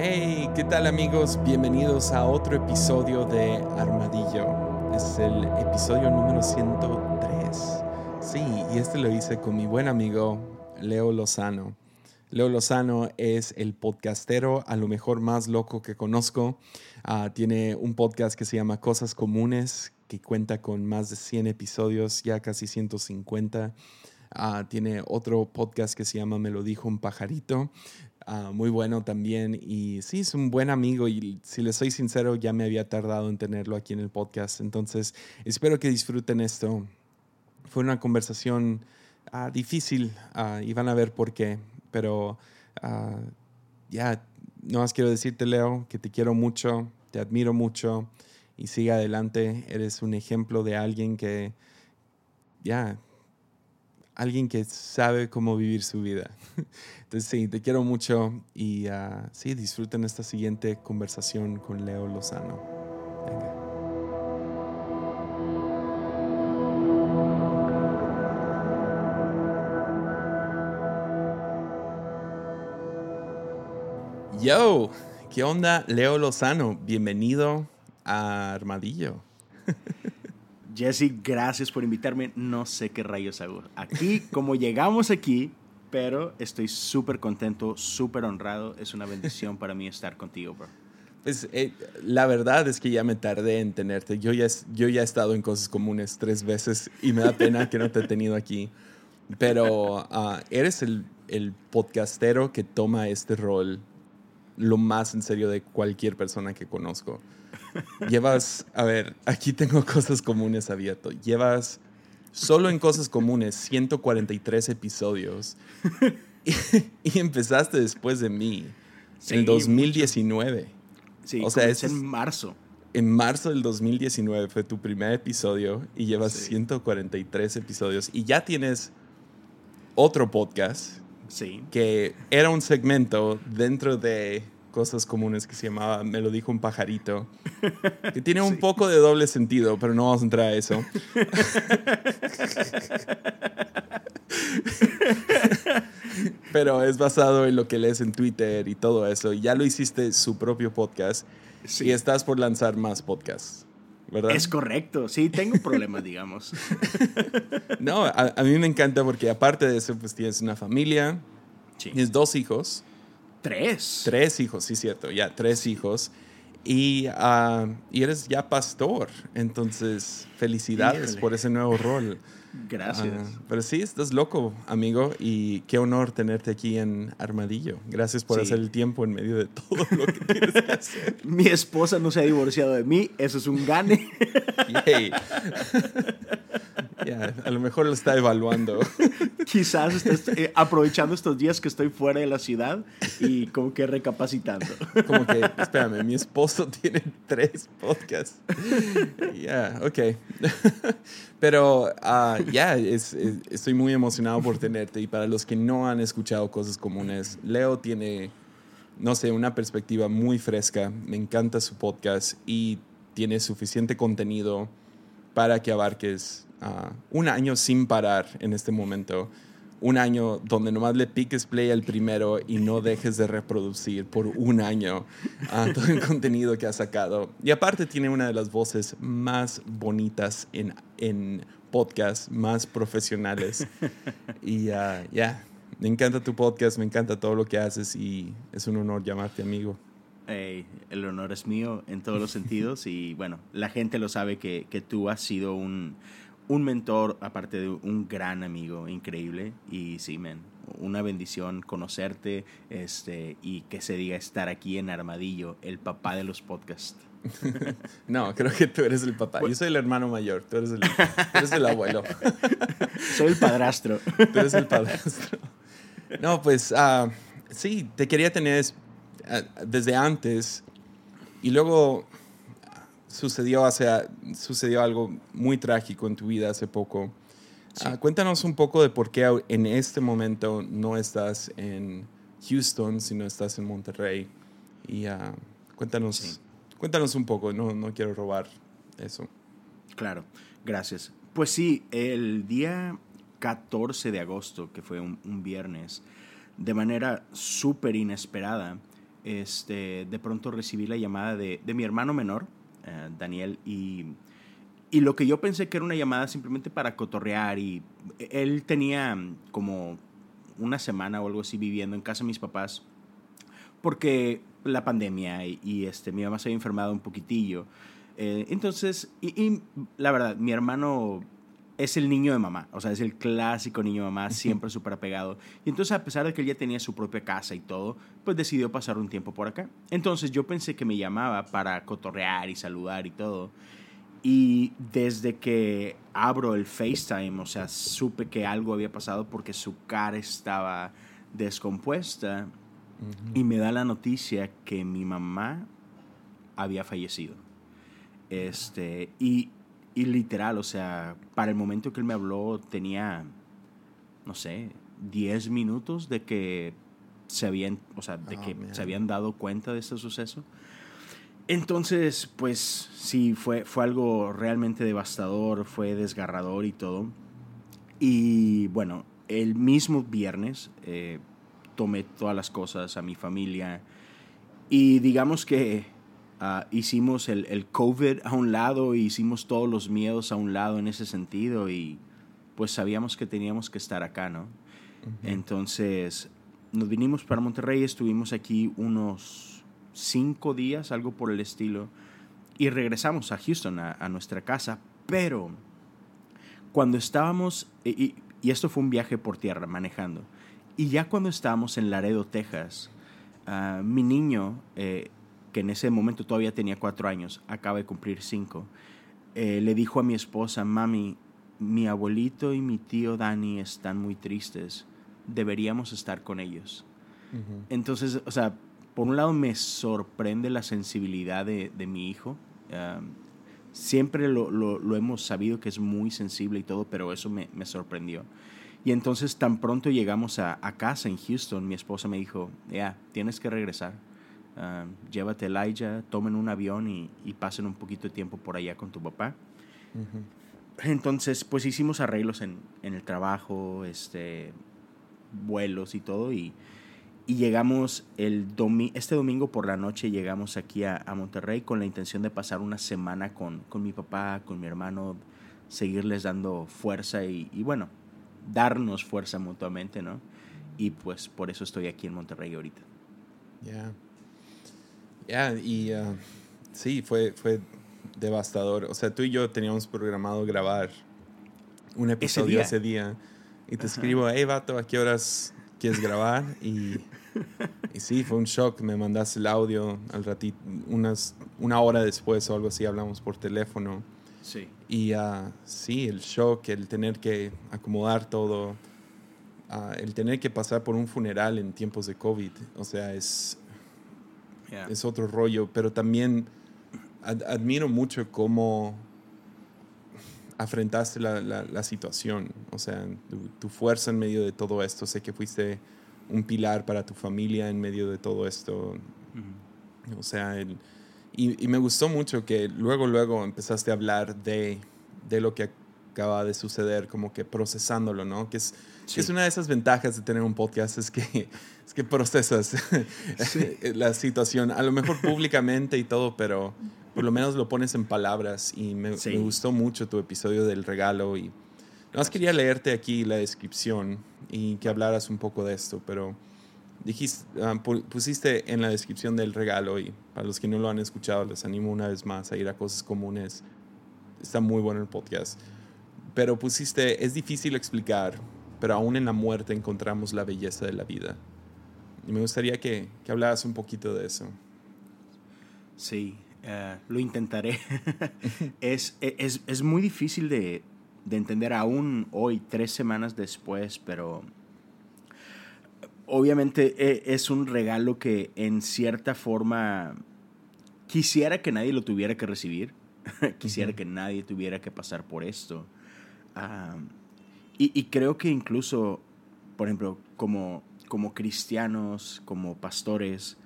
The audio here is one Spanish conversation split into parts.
Hey, ¿qué tal amigos? Bienvenidos a otro episodio de Armadillo. Es el episodio número 103. Sí, y este lo hice con mi buen amigo Leo Lozano. Leo Lozano es el podcastero a lo mejor más loco que conozco. Ah, tiene un podcast que se llama Cosas Comunes, que cuenta con más de 100 episodios, ya casi 150. Ah, tiene otro podcast que se llama Me lo dijo un pajarito, Ah, muy bueno también. Y sí, es un buen amigo y si le soy sincero, ya me había tardado en tenerlo aquí en el podcast. Entonces, espero que disfruten esto. Fue una conversación ah, difícil uh, y van a ver por qué. Pero ya, no más quiero decirte, Leo, que te quiero mucho, te admiro mucho y sigue adelante. Eres un ejemplo de alguien que, ya, alguien que sabe cómo vivir su vida. Entonces, sí, te quiero mucho y uh, sí, disfruten esta siguiente conversación con Leo Lozano. Venga. Yo, ¿qué onda, Leo Lozano? Bienvenido a Armadillo. Jesse, gracias por invitarme. No sé qué rayos hago aquí, como llegamos aquí, pero estoy súper contento, súper honrado. Es una bendición para mí estar contigo, bro. Pues la verdad es que ya me tardé en tenerte. Yo ya, yo ya he estado en cosas comunes tres veces y me da pena que no te he tenido aquí. Pero uh, eres el, el podcastero que toma este rol lo más en serio de cualquier persona que conozco. Llevas, a ver, aquí tengo cosas comunes abierto. Llevas solo en cosas comunes 143 episodios y, empezaste después de mí en 2019. Sí, o sea, es en marzo. En marzo del 2019 fue tu primer episodio y llevas 143 episodios y ya tienes otro podcast sí. que era un segmento dentro de cosas comunes que se llamaba Me lo dijo un pajarito, que tiene un poco de doble sentido, pero no vamos a entrar a eso. pero es basado en lo que lees en Twitter y todo eso. Y ya lo hiciste su propio podcast y estás por lanzar más podcasts. ¿Verdad? Es correcto, sí, tengo problemas, digamos. no, a, mí me encanta porque aparte de eso, pues tienes una familia, tienes dos hijos, Tres. Tres hijos, sí, cierto, ya, tres hijos. Y, uh, y, eres ya pastor, entonces felicidades por ese nuevo rol. Gracias. Uh, pero sí, estás loco, amigo, y qué honor tenerte aquí en Armadillo. Gracias por hacer el tiempo en medio de todo lo que tienes que hacer. Mi esposa no se ha divorciado de mí, eso es un gane. Yay. a lo mejor lo está evaluando. Quizás estés eh, aprovechando estos días que estoy fuera de la ciudad y como que recapacitando. Como que, espérame, mi esposo tiene tres podcasts. Ya, ok. Pero ah, ya, estoy muy emocionado por tenerte y para los que no han escuchado cosas comunes, Leo tiene, no sé, una perspectiva muy fresca. Me encanta su podcast y tiene suficiente contenido para que abarques un año sin parar en este momento. Un año donde nomás le piques play al primero y no dejes de reproducir por un año todo el contenido que ha sacado. Y aparte tiene una de las voces más bonitas en, en podcast, más profesionales. Y ya, me encanta tu podcast, me encanta todo lo que haces y es un honor llamarte amigo. el honor es mío en todos los sentidos y bueno, la gente lo sabe que, que tú has sido un, un mentor, aparte de un gran amigo, increíble. Y sí, men, una bendición conocerte este, y que se diga estar aquí en Armadillo, el papá de los podcasts. no, creo que tú eres el papá. Yo soy el hermano mayor, tú eres el, eres el abuelo. soy el padrastro. tú eres el padrastro. No, pues uh, sí, te quería tener ah, desde antes y luego sucedió, hace, sucedió algo muy trágico en tu vida hace poco. Ah, cuéntanos un poco de por qué en este momento no estás en Houston, sino estás en Monterrey. Y uh, cuéntanos, cuéntanos un poco, no, no quiero robar eso. Claro, gracias. Pues sí, el día 14 de agosto, que fue un, un viernes, de manera súper inesperada, este, de pronto recibí la llamada de, de mi hermano menor, eh, Daniel, y, y lo que yo pensé que era una llamada simplemente para cotorrear y él tenía como una semana o algo así viviendo en casa de mis papás porque la pandemia y, este, mi mamá se había enfermado un poquitillo. Eh, entonces, y, y, la verdad, mi hermano es el niño de mamá, o sea, es el clásico niño de mamá, siempre súper apegado. Y entonces, a pesar de que él ya tenía su propia casa y todo, pues decidió pasar un tiempo por acá. Entonces, yo pensé que me llamaba para cotorrear y saludar y todo. Y desde que abro el FaceTime, o sea, supe que algo había pasado porque su cara estaba descompuesta y me da la noticia que mi mamá había fallecido. Este, y, y literal, o sea, para el momento que él me habló tenía, no sé, 10 minutos de que se habían, o sea, de oh, que se habían dado cuenta de este suceso. Entonces, pues sí, fue, fue algo realmente devastador, fue desgarrador y todo. Y bueno, el mismo viernes eh, tomé todas las cosas a mi familia y digamos que uh, hicimos el, el, COVID a un lado, hicimos todos los miedos a un lado en ese sentido y pues sabíamos que teníamos que estar acá, ¿no? Entonces nos vinimos para Monterrey, estuvimos aquí unos cinco días, algo por el estilo, y regresamos a Houston, a, nuestra casa, pero cuando estábamos, y, esto fue un viaje por tierra, manejando, y ya cuando estábamos en Laredo, Texas, ah, mi niño, eh, que en ese momento todavía tenía cuatro años, acaba de cumplir cinco, eh, le dijo a mi esposa, mami, mi abuelito y mi tío Dani están muy tristes, deberíamos estar con ellos. Entonces, o sea, por un lado me sorprende la sensibilidad de, mi hijo. siempre lo, hemos sabido que es muy sensible y todo, pero eso me, sorprendió. Y entonces tan pronto llegamos a, casa en Houston, mi esposa me dijo, ya, tienes que regresar. Llévate a Elijah, tomen un avión y, pasen un poquito de tiempo por allá con tu papá. Entonces, pues hicimos arreglos en, en, el trabajo, este, vuelos y todo, y, y llegamos el domi este domingo por la noche, llegamos aquí a, Monterrey con la intención de pasar una semana con, con, mi papá, con mi hermano, seguirles dando fuerza y, bueno, darnos fuerza mutuamente, ¿no? Y pues por eso estoy aquí en Monterrey ahorita. Ya. Ya, y uh, sí, fue, fue devastador. O sea, tú y yo teníamos programado grabar un episodio ese día. y te escribo, hey, vato, ¿a qué horas quieres grabar? Y y sí, fue un shock. Me mandaste el audio al ratito, unas, una hora después o algo así, hablamos por teléfono. Sí. Y uh, sí, el shock, el tener que acomodar todo, uh, el tener que pasar por un funeral en tiempos de COVID, o sea, es, es otro rollo, pero también admiro mucho cómo afrentaste la, la, la situación, o sea, tu, tu, fuerza en medio de todo esto. Sé que fuiste un pilar para tu familia en medio de todo esto. O sea, y, y, me gustó mucho que luego, luego empezaste a hablar de, de, lo que acaba de suceder, como que procesándolo, ¿no? Que es, que es una de esas ventajas de tener un podcast, es que, es que procesas la situación, a lo mejor públicamente y todo, pero por lo menos lo pones en palabras y me, me gustó mucho tu episodio del regalo y no más quería leerte aquí la descripción y que hablaras un poco de esto, pero dijiste, ah, pusiste en la descripción del regalo y para los que no lo han escuchado les animo una vez más a ir a cosas comunes. Está muy bueno el podcast. Pero pusiste, es difícil explicar, pero aún en la muerte encontramos la belleza de la vida. Y me gustaría que, que hablaras un poquito de eso. Sí, eh, lo intentaré. es, es, es muy difícil de, de entender aún hoy, tres semanas después, pero obviamente e, es un regalo que en cierta forma quisiera que nadie lo tuviera que recibir, quisiera que nadie tuviera que pasar por esto. Y, creo que incluso, por ejemplo, como, como cristianos, como pastores,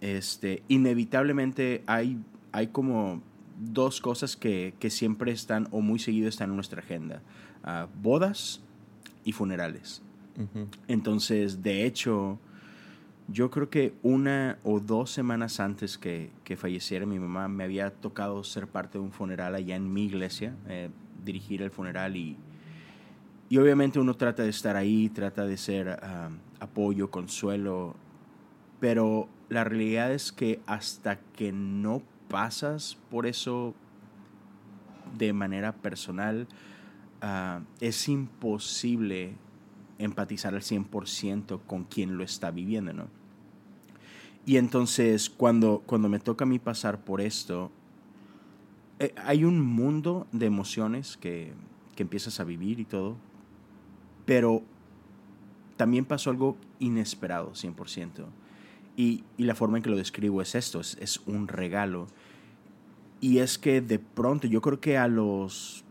este, inevitablemente hay, hay como dos cosas que, siempre están o muy seguido están en nuestra agenda. Ah, bodas y funerales. Entonces, de hecho, Yo creo que una o dos semanas antes que, que falleciera mi mamá me había tocado ser parte de un funeral allá en mi iglesia, eh, dirigir el funeral y, y obviamente uno trata de estar ahí, trata de ser ah, apoyo, consuelo, pero la realidad es que hasta que no pasas por eso de manera personal, ah, es imposible empatizar al 100% con quien lo está viviendo, ¿no? Y entonces cuando, cuando me toca a mí pasar por esto, eh, hay un mundo de emociones que, que empiezas a vivir y todo, pero también pasó algo inesperado, 100%. Y, y, la forma en que lo describo es esto, es, es, un regalo. Y es que de pronto, yo creo que a los,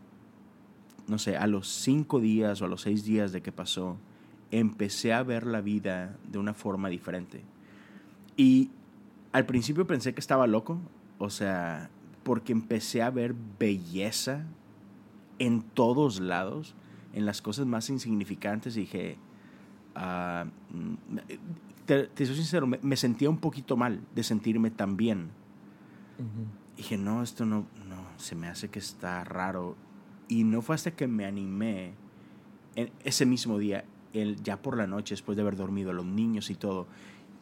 no sé, a los cinco días o a los seis días de que pasó, empecé a ver la vida de una forma diferente. Y al principio pensé que estaba loco, o sea, porque empecé a ver belleza en todos lados, en las cosas más insignificantes, y dije, uh, te, te, soy sincero, me, me, sentía un poquito mal de sentirme tan bien. Uh -huh. Dije, no, esto no, no, se me hace que está raro. Y no fue hasta que me animé en ese mismo día, el, ya por la noche, después de haber dormido, los niños y todo,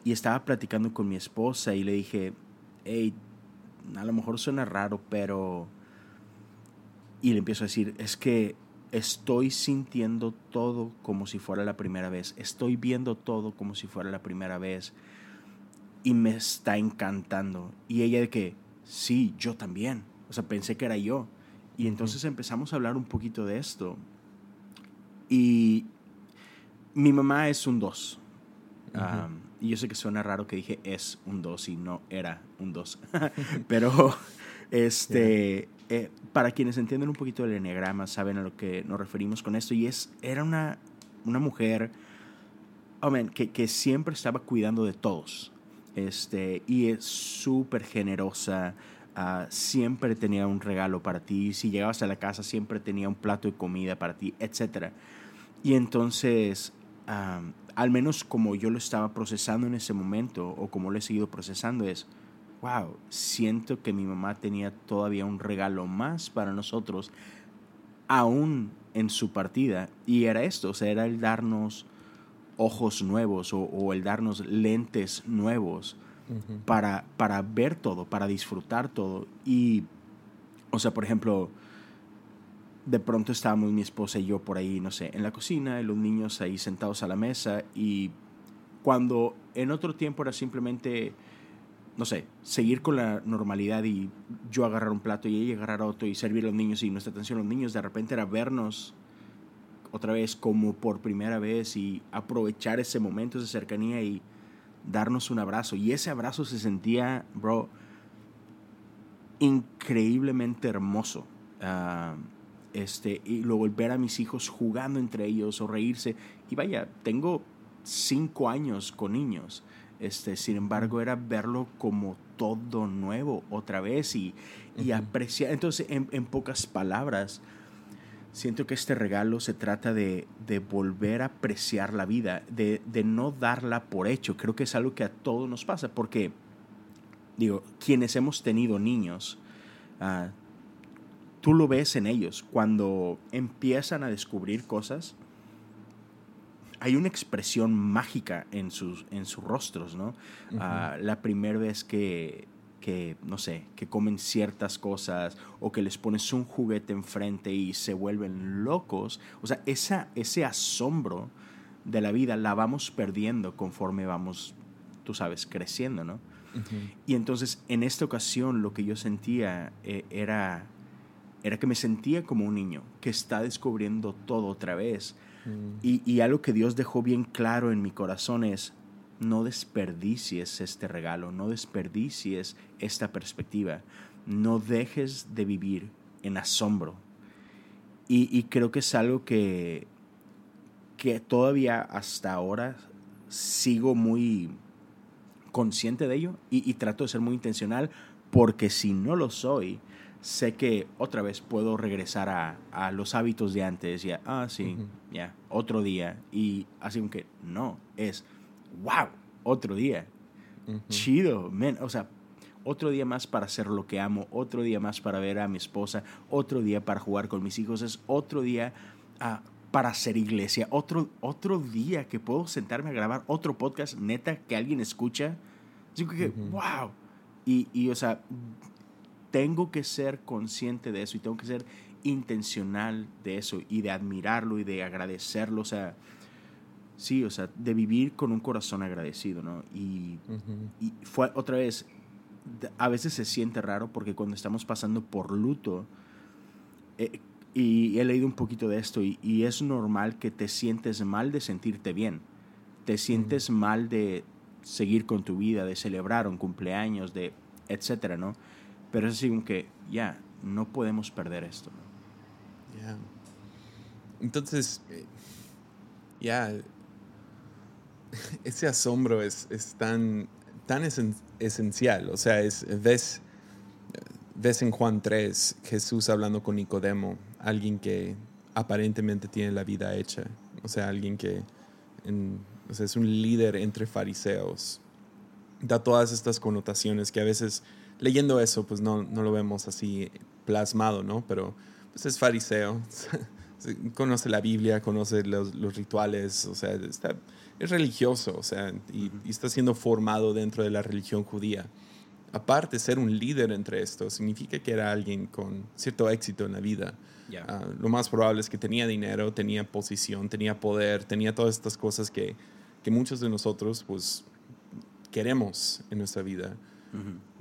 y estaba platicando con mi esposa y le dije, hey, a lo mejor suena raro, pero... Y le empiezo a decir, es que estoy sintiendo todo como si fuera la primera vez, estoy viendo todo como si fuera la primera vez y me está encantando. Y ella de que, sí, yo también. O sea, pensé que era yo. Y entonces empezamos a hablar un poquito de esto. Y mi mamá es un 2. Uh -huh. um, y yo sé que suena raro que dije es un 2 y no era un 2. Pero este, yeah. eh, para quienes entienden un poquito del enneagrama, saben a lo que nos referimos con esto. Y es, era una, una mujer oh man, que, que siempre estaba cuidando de todos. Este, y es súper generosa. Uh, siempre tenía un regalo para ti. Si llegabas a la casa, siempre tenía un plato de comida para ti, etc. Y entonces, um, al menos como yo lo estaba procesando en ese momento, o como lo he seguido procesando, es, wow, siento que mi mamá tenía todavía un regalo más para nosotros, aún en su partida. Y era esto, o sea, era el darnos ojos nuevos o, o el darnos lentes nuevos uh -huh. para, para ver todo, para disfrutar todo. Y, o sea, por ejemplo, de pronto estábamos mi esposa y yo por ahí, no sé, en la cocina, los niños ahí sentados a la mesa y cuando en otro tiempo era simplemente, no sé, seguir con la normalidad y yo agarrar un plato y ella agarrar otro y servir a los niños y nuestra atención a los niños, de repente era vernos otra vez como por primera vez y aprovechar ese momento de cercanía y darnos un abrazo. Y ese abrazo se sentía, bro, increíblemente hermoso. Uh, este, y luego ver a mis hijos jugando entre ellos o reírse. Y vaya, tengo cinco años con niños. Este, sin embargo, era verlo como todo nuevo otra vez y, y apreciar. Entonces, en, en, pocas palabras, siento que este regalo se trata de, de volver a apreciar la vida, de, de, no darla por hecho. Creo que es algo que a todos nos pasa, porque, digo, quienes hemos tenido niños, uh, tú lo ves en ellos. Cuando empiezan a descubrir cosas, hay una expresión mágica en sus, en sus rostros, ¿no? Uh -huh. uh, la primera vez que, que, no sé, que comen ciertas cosas o que les pones un juguete enfrente y se vuelven locos. O sea, esa, ese asombro de la vida la vamos perdiendo conforme vamos, tú sabes, creciendo, ¿no? Uh -huh. Y entonces, en esta ocasión, lo que yo sentía eh, era era que me sentía como un niño que está descubriendo todo otra vez. Mm. Y, y, algo que Dios dejó bien claro en mi corazón es, no desperdicies este regalo, no desperdicies esta perspectiva, no dejes de vivir en asombro. Y, y creo que es algo que, que todavía hasta ahora sigo muy consciente de ello y, y trato de ser muy intencional, porque si no lo soy, sé que otra vez puedo regresar a, a los hábitos de antes y a, ah, sí, uh -huh. ya, otro día. Y así que no, es, wow, otro día. Chido, men. O sea, otro día más para hacer lo que amo, otro día más para ver a mi esposa, otro día para jugar con mis hijos, es otro día ah, para hacer iglesia, otro, otro día que puedo sentarme a grabar otro podcast neta que alguien escucha. Así que, wow. Y, y, o sea, tengo que ser consciente de eso y tengo que ser intencional de eso y de admirarlo y de agradecerlo. O sea, sí, o sea, de vivir con un corazón agradecido, ¿no? Y, y fue otra vez, a veces se siente raro porque cuando estamos pasando por luto, eh, y he leído un poquito de esto, y, es normal que te sientes mal de sentirte bien, te sientes mal de seguir con tu vida, de celebrar un cumpleaños, de etcétera, ¿no? Pero es así como que, ya, no podemos perder esto, ¿no? Entonces, eh, ya, ese asombro es, es tan tan esencial. O sea, es, ves, ves en Juan 3 Jesús hablando con Nicodemo, alguien que aparentemente tiene la vida hecha. O sea, alguien que es un líder entre fariseos. Da todas estas connotaciones que a veces leyendo eso, pues no, no lo vemos así plasmado, ¿no? Pero pues es fariseo, conoce la Biblia, conoce los, los rituales, o sea, está es religioso, o sea, y, está siendo formado dentro de la religión judía. Aparte, ser un líder entre estos significa que era alguien con cierto éxito en la vida. Ah, lo más probable es que tenía dinero, tenía posición, tenía poder, tenía todas estas cosas que, que muchos de nosotros pues queremos en nuestra vida.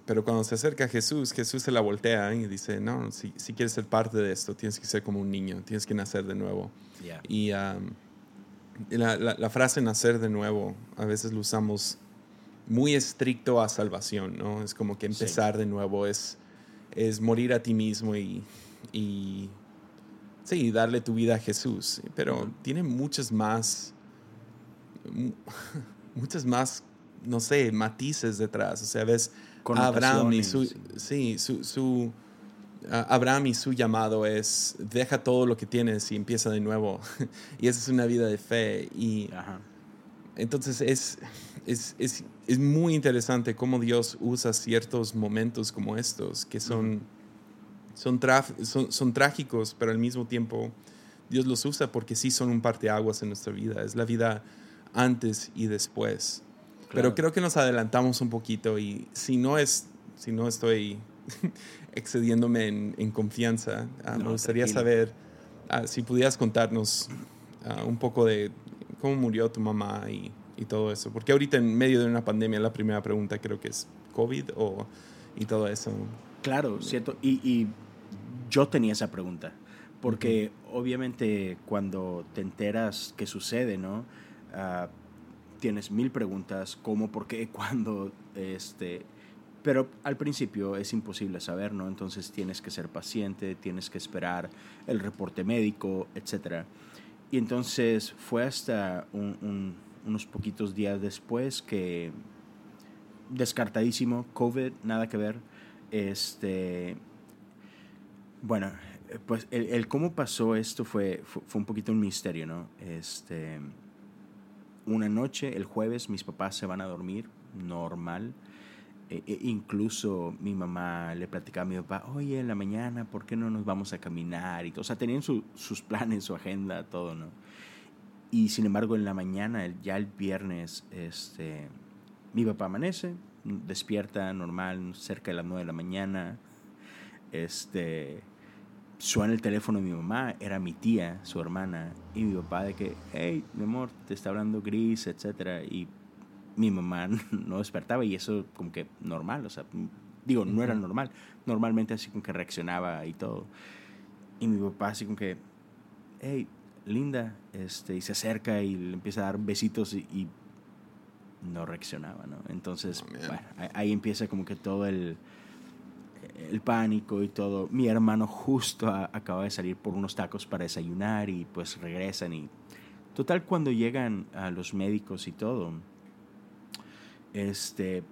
Pero cuando se acerca a Jesús, Jesús se la voltea y dice, no, si, si quieres ser parte de esto, tienes que ser como un niño, tienes que nacer de nuevo. Y la, la, frase nacer de nuevo, a veces lo usamos muy estricto a salvación, ¿no? Es como que empezar de nuevo, es, es morir a ti mismo y, y sí, darle tu vida a Jesús. Pero tiene muchas más, muchas más, no sé, matices detrás. O sea, ves Abraham y su, sí, su, su Abraham y su llamado es deja todo lo que tienes y empieza de nuevo. y esa es una vida de fe. Y entonces es, es, es, es, muy interesante cómo Dios usa ciertos momentos como estos, que son, son, son, son, trágicos, pero al mismo tiempo Dios los usa porque sí son un parteaguas en nuestra vida. Es la vida antes y después. Pero creo que nos adelantamos un poquito y si no es, si no estoy excediéndome en, confianza. Ah, me gustaría saber ah, si pudieras contarnos ah, un poco de cómo murió tu mamá y, todo eso. Porque ahorita en medio de una pandemia la primera pregunta creo que es COVID o, y todo eso. Claro, cierto. Y, yo tenía esa pregunta. Porque obviamente cuando te enteras que sucede, ¿no? Tienes mil preguntas, cómo, por qué, cuándo, este, pero al principio es imposible saber, ¿no? Entonces tienes que ser paciente, tienes que esperar el reporte médico, etc. Y entonces fue hasta unos poquitos días después que, descartadísimo, COVID, nada que ver. Este, bueno, pues el, cómo pasó esto fue, fue, un poquito un misterio, ¿no? Este, una noche, el jueves, mis papás se van a dormir, normal e, e incluso mi mamá le platicaba a mi papá, oye, en la mañana, ¿por qué no nos vamos a caminar? Y todo. O sea, tenían sus planes, su agenda, todo, ¿no? Y sin embargo, en la mañana, ya el viernes, este, mi papá amanece, despierta normal, cerca de las 9 de la mañana. Este, suena el teléfono de mi mamá, era mi tía, su hermana, y mi papá de que, hey, mi amor, te está hablando Gris, etcétera, y mi mamá no despertaba y eso como que normal, o sea, digo, no era normal, normalmente así como que reaccionaba y todo. Y mi papá así como que, hey, linda, este, y se acerca y le empieza a dar besitos y, no reaccionaba, ¿no? Entonces, bueno, ahí empieza como que todo el, el pánico y todo. Mi hermano justo acaba de salir por unos tacos para desayunar y pues regresan y total cuando llegan a los médicos y todo, este,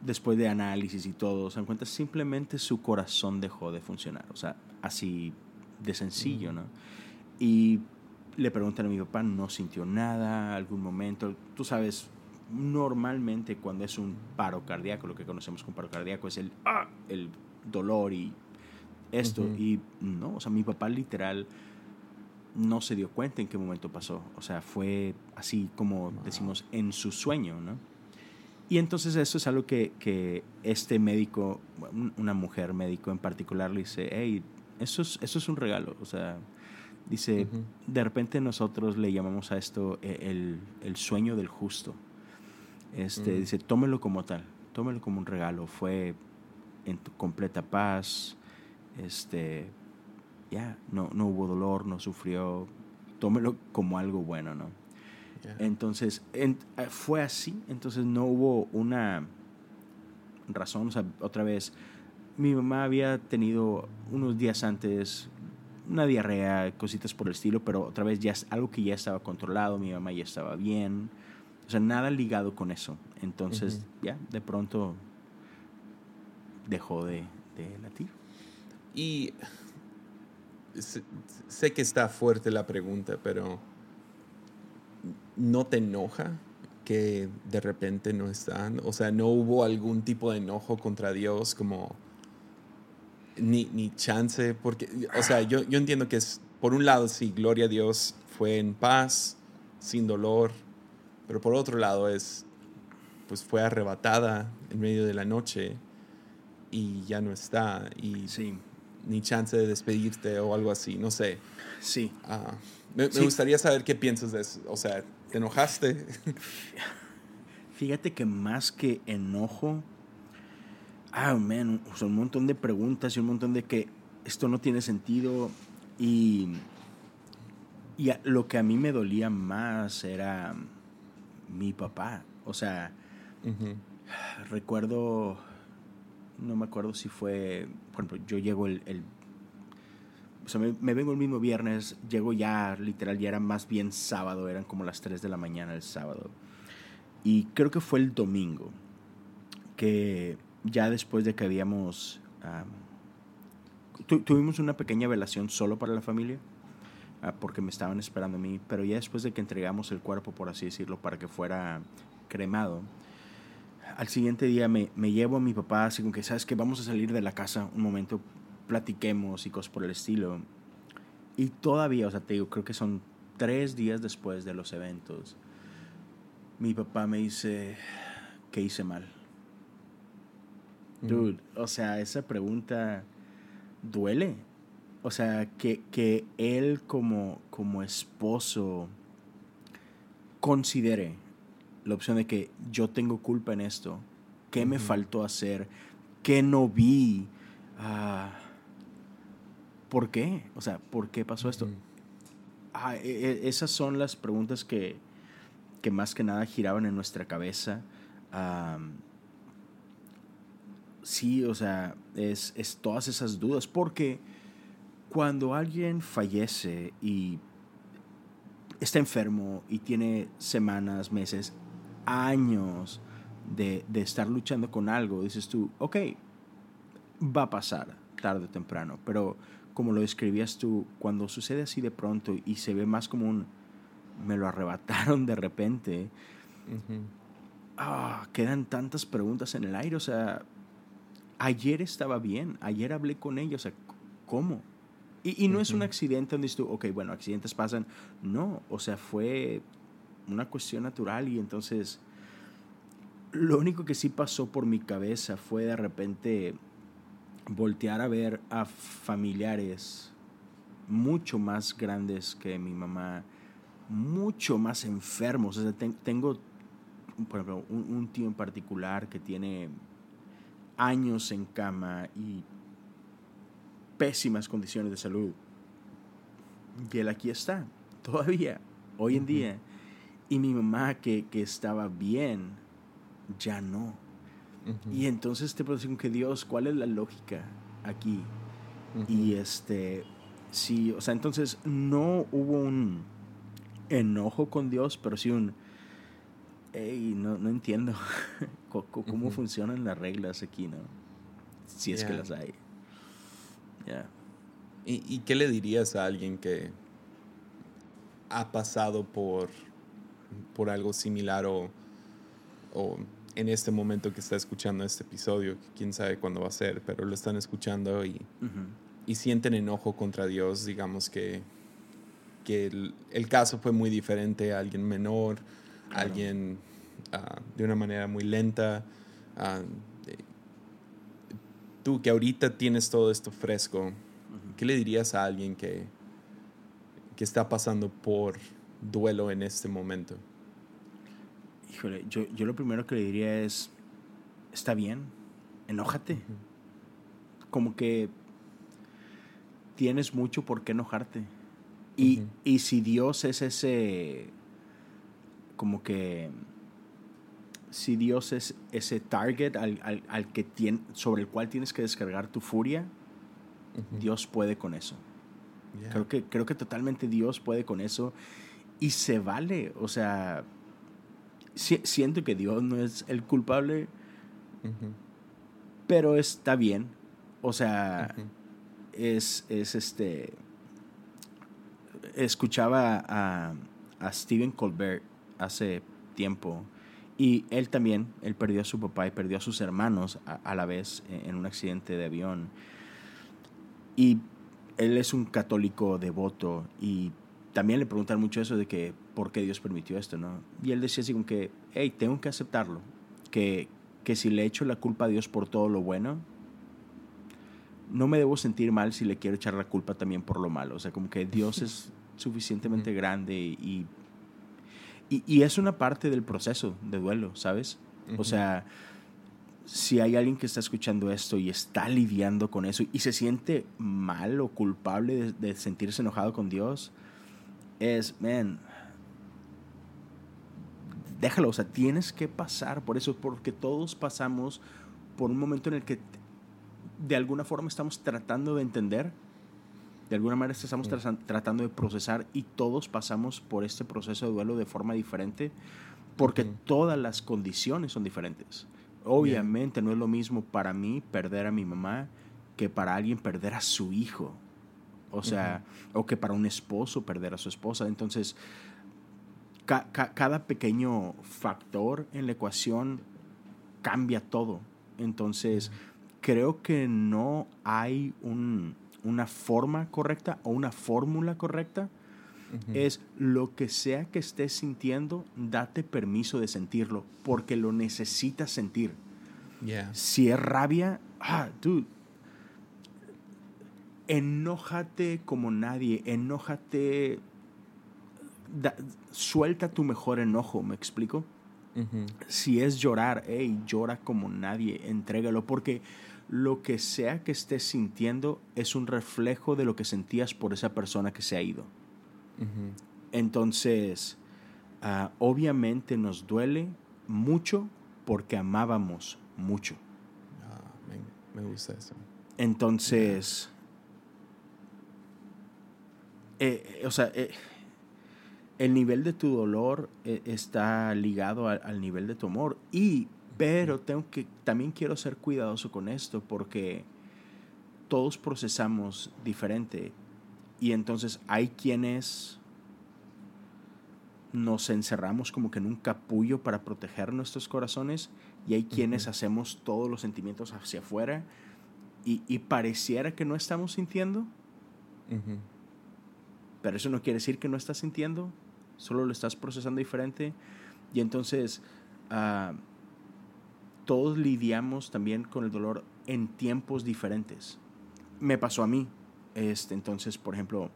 después de análisis y todo, se dan cuenta simplemente su corazón dejó de funcionar. O sea, así de sencillo, ¿no? Y le preguntan a mi papá, no sintió nada, algún momento, tú sabes, normalmente cuando es un paro cardíaco, lo que conocemos como paro cardíaco es el, ah, el dolor y esto. Y no, o sea, mi papá literal no se dio cuenta en qué momento pasó. O sea, fue así como decimos en su sueño, ¿no? Y entonces eso es algo que, que este médico, una mujer médico en particular, le dice, hey, eso es, eso es un regalo. O sea, dice, de repente nosotros le llamamos a esto eh, el, el sueño del justo. Este, Dice, tómelo como tal, tómelo como un regalo. Fue en tu completa paz, este, ya, no, no hubo dolor, no sufrió, tómelo como algo bueno, ¿no? Entonces, eh, fue así, entonces no hubo una razón, o sea, otra vez, mi mamá había tenido unos días antes una diarrea, cositas por el estilo, pero otra vez ya es algo que ya estaba controlado, mi mamá ya estaba bien, o sea, nada ligado con eso. Entonces, ya, de pronto dejó de, de latir. Y sé que está fuerte la pregunta, pero ¿no te enoja que de repente no están? O sea, ¿no hubo algún tipo de enojo contra Dios como ni, ni chance? Porque, o sea, yo, yo entiendo que es, por un lado, sí, gloria a Dios, fue en paz, sin dolor, pero por otro lado es, pues fue arrebatada en medio de la noche y ya no está. Y sí ni chance de despedirte o algo así, no sé. Sí. Ah, me, gustaría saber qué piensas de eso. O sea, ¿te enojaste? Fíjate que más que enojo, ah, man, un montón de preguntas y un montón de que esto no tiene sentido y, y lo que a mí me dolía más era mi papá. O sea, recuerdo no me acuerdo si fue, por ejemplo, yo llego el, o sea, me, vengo el mismo viernes, llego ya, literal, ya era más bien sábado, eran como las 3 de la mañana el sábado. Y creo que fue el domingo, que ya después de que habíamos, tuvimos una pequeña velación solo para la familia, porque me estaban esperando a mí, pero ya después de que entregamos el cuerpo, por así decirlo, para que fuera cremado, al siguiente día me, me, llevo a mi papá, así como que, ¿sabes que Vamos a salir de la casa un momento, platiquemos y cosas por el estilo. Y todavía, o sea, te digo, creo que son tres días después de los eventos, mi papá me dice que hice mal. Mm. Dude, o sea, esa pregunta duele. O sea, que, que él como, como esposo considere la opción de que yo tengo culpa en esto, qué me faltó hacer, qué no vi, ah, ¿por qué? O sea, ¿por qué pasó esto? Ah, e, e, esas son las preguntas que, que, más que nada giraban en nuestra cabeza. sí, o sea, es, es todas esas dudas, porque cuando alguien fallece y está enfermo y tiene semanas, meses, años de, estar luchando con algo, dices tú, ok, va a pasar tarde o temprano, pero como lo describías tú, cuando sucede así de pronto y se ve más como un, me lo arrebataron de repente, ah, quedan tantas preguntas en el aire, o sea, ayer estaba bien, ayer hablé con ellos, o sea, ¿cómo? Y, no es un accidente donde tú, ok, bueno, accidentes pasan, no, o sea, fue una cuestión natural y entonces lo único que sí pasó por mi cabeza fue de repente voltear a ver a familiares mucho más grandes que mi mamá, mucho más enfermos. O sea, tengo, por ejemplo, un, tío en particular que tiene años en cama y pésimas condiciones de salud. Y él aquí está, todavía, hoy en día y mi mamá, que, que estaba bien, ya no. Y entonces te puedo que Dios, ¿cuál es la lógica aquí? Y este, sí, o sea, entonces no hubo un enojo con Dios, pero sí un, hey, no, no entiendo cómo, funcionan las reglas aquí, ¿no? Si es que las hay. Ya ¿Y, ¿Y qué le dirías a alguien que ha pasado por por algo similar o o en este momento que está escuchando este episodio, quién sabe cuándo va a ser, pero lo están escuchando y, y sienten enojo contra Dios, digamos que, que el, caso fue muy diferente, alguien menor, alguien ah, de una manera muy lenta. Ah, tú que ahorita tienes todo esto fresco, ¿qué le dirías a alguien que, que está pasando por duelo en este momento? Híjole, yo, yo lo primero que le diría es, está bien, enójate. Como que tienes mucho por qué enojarte. Y, y si Dios es ese, como que, si Dios es ese target al, al, que tiene, sobre el cual tienes que descargar tu furia, Dios puede con eso. Creo, que, creo que totalmente Dios puede con eso y se vale. O sea, siento que Dios no es el culpable, pero está bien. O sea, es, es este. Escuchaba a, a Stephen Colbert hace tiempo y él también, él perdió a su papá y perdió a sus hermanos a, la vez en un accidente de avión. Y él es un católico devoto y también le preguntan mucho eso de que por qué Dios permitió esto, ¿no? Y él decía así como que, hey, tengo que aceptarlo, que, que si le echo la culpa a Dios por todo lo bueno, no me debo sentir mal si le quiero echar la culpa también por lo malo. O sea, como que Dios es suficientemente grande y, y, es una parte del proceso de duelo, ¿sabes? O sea, si hay alguien que está escuchando esto y está lidiando con eso y se siente mal o culpable de, de sentirse enojado con Dios, es, man, déjalo, o sea, tienes que pasar por eso, porque todos pasamos por un momento en el que de alguna forma estamos tratando de entender, de alguna manera estamos tratando de procesar y todos pasamos por este proceso de duelo de forma diferente, porque todas las condiciones son diferentes. Obviamente no es lo mismo para mí perder a mi mamá que para alguien perder a su hijo. O sea, o que para un esposo perder a su esposa. Entonces, cada pequeño factor en la ecuación cambia todo. Entonces, creo que no hay una forma correcta o una fórmula correcta. Es lo que sea que estés sintiendo, date permiso de sentirlo, porque lo necesitas sentir. Si es rabia, ah, dude, enójate como nadie, enójate suelta tu mejor enojo, ¿me explico? Si es llorar, hey, llora como nadie, entrégalo, porque lo que sea que estés sintiendo es un reflejo de lo que sentías por esa persona que se ha ido. Entonces, ah, obviamente nos duele mucho porque amábamos mucho. Ah, me, gusta eso. Entonces, eh, o sea, eh, el nivel de tu dolor eh, está ligado al nivel de tu amor. Y, pero tengo que, también quiero ser cuidadoso con esto porque todos procesamos diferente. Y entonces hay quienes nos encerramos como que en un capullo para proteger nuestros corazones y hay quienes hacemos todos los sentimientos hacia afuera y, pareciera que no estamos sintiendo. Pero eso no quiere decir que no estás sintiendo solo lo estás procesando diferente. Y entonces ah, todos lidiamos también con el dolor en tiempos diferentes. Me pasó a mí. Este, entonces, por ejemplo,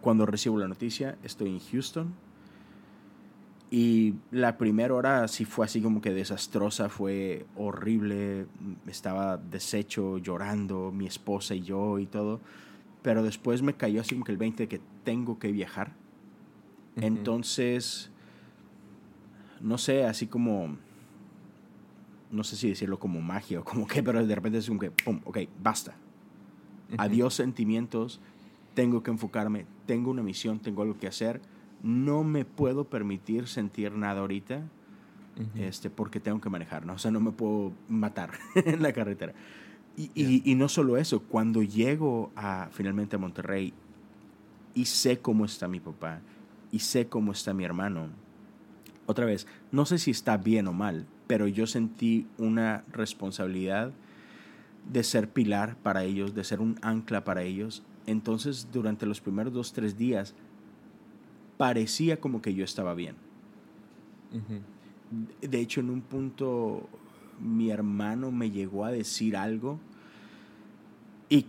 cuando recibo la noticia, estoy en Houston. Y la primera hora sí fue así como que desastrosa, fue horrible. Estaba deshecho, llorando, mi esposa y yo y todo. Pero después me cayó así como que el 20 de que tengo que viajar entonces, no sé, así como, no sé si decirlo como magia o como qué, pero de repente es como que, pum, ok, basta. Adiós sentimientos, tengo que enfocarme, tengo una misión, tengo algo que hacer. No me puedo permitir sentir nada ahorita este, porque tengo que manejar, ¿no? O sea, no me puedo matar en la carretera. Y, y, no solo eso, cuando llego a, finalmente a Monterrey y sé cómo está mi papá, y sé cómo está mi hermano, otra vez, no sé si está bien o mal, pero yo sentí una responsabilidad de ser pilar para ellos, de ser un ancla para ellos. Entonces, durante los primeros dos, tres días, parecía como que yo estaba bien. De hecho, en un punto, mi hermano me llegó a decir algo y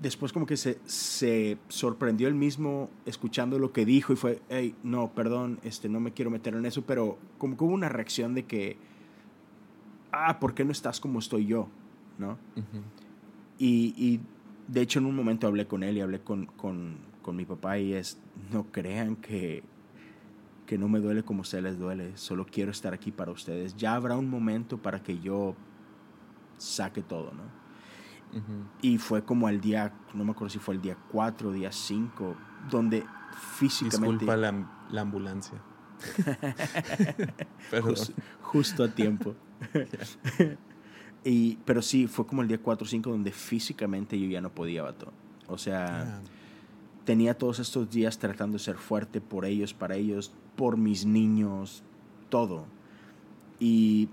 después como que se, se sorprendió él mismo escuchando lo que dijo y fue, hey, no, perdón, este, no me quiero meter en eso, pero como que hubo una reacción de que, ah, ¿por qué no estás como estoy yo? ¿No? y, y, de hecho en un momento hablé con él y hablé con, con, con mi papá y es, no crean que, que no me duele como a ustedes les duele, solo quiero estar aquí para ustedes. Ya habrá un momento para que yo saque todo, ¿no? Y fue como el día, no me acuerdo si fue el día 4 o día 5, donde físicamente... Disculpa la, la ambulancia. justo a tiempo. y, pero sí, fue como el día 4 o 5 donde físicamente yo ya no podía, vato. O sea, tenía todos estos días tratando de ser fuerte por ellos, para ellos, por mis niños, todo. Y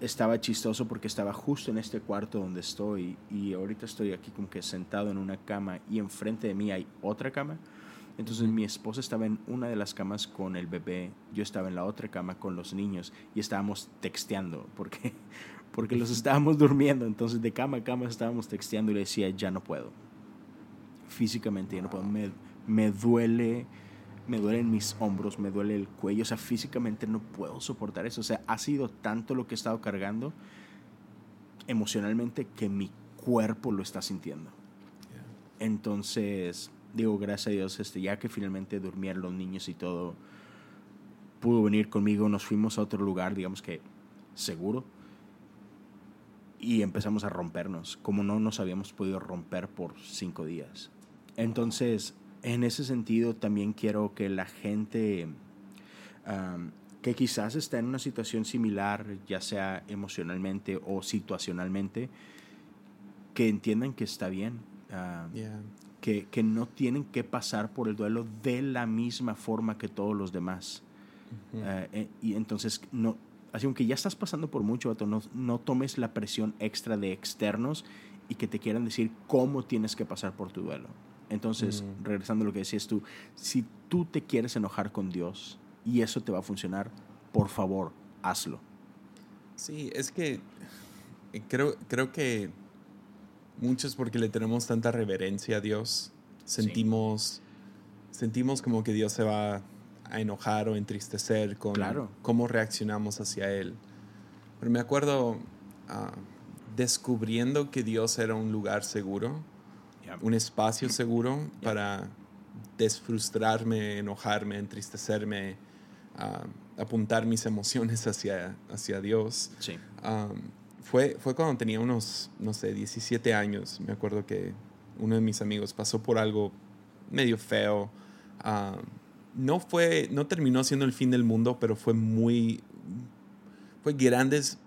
estaba chistoso porque estaba justo en este cuarto donde estoy y ahorita estoy aquí como que sentado en una cama y enfrente de mí hay otra cama. Entonces mi esposa estaba en una de las camas con el bebé, yo estaba en la otra cama con los niños y estábamos texteando porque, porque los estábamos durmiendo. Entonces de cama a cama estábamos texteando y le decía, ya no puedo. Físicamente ya no puedo. Me, me duele me duelen mis hombros, me duele el cuello, o sea, físicamente no puedo soportar eso, o sea, ha sido tanto lo que he estado cargando emocionalmente que mi cuerpo lo está sintiendo. Entonces, digo, gracias a Dios, este, ya que finalmente durmieron los niños y todo, pudo venir conmigo, nos fuimos a otro lugar, digamos que seguro, y empezamos a rompernos, como no nos habíamos podido romper por cinco días. Entonces, en ese sentido también quiero que la gente que quizás está en una situación similar, ya sea emocionalmente o situacionalmente, que entiendan que está bien, que, que, no tienen que pasar por el duelo de la misma forma que todos los demás. Ah, eh, y entonces, no, así aunque ya estás pasando por mucho, no, no tomes la presión extra de externos y que te quieran decir cómo tienes que pasar por tu duelo. Entonces, regresando a lo que decías tú, si tú te quieres enojar con Dios y eso te va a funcionar, por favor, hazlo. Sí, es que eh, creo, creo que muchos porque le tenemos tanta reverencia a Dios, sentimos, sentimos como que Dios se va a enojar o entristecer con cómo reaccionamos hacia Él. Pero me acuerdo ah, descubriendo que Dios era un lugar seguro un espacio seguro para desfrustrarme, enojarme, entristecerme, apuntar mis emociones hacia, hacia Dios. Fue, fue cuando tenía unos, no sé, 17 años. Me acuerdo que uno de mis amigos pasó por algo medio feo. no fue, no terminó siendo el fin del mundo, pero fue muy, fue grandes,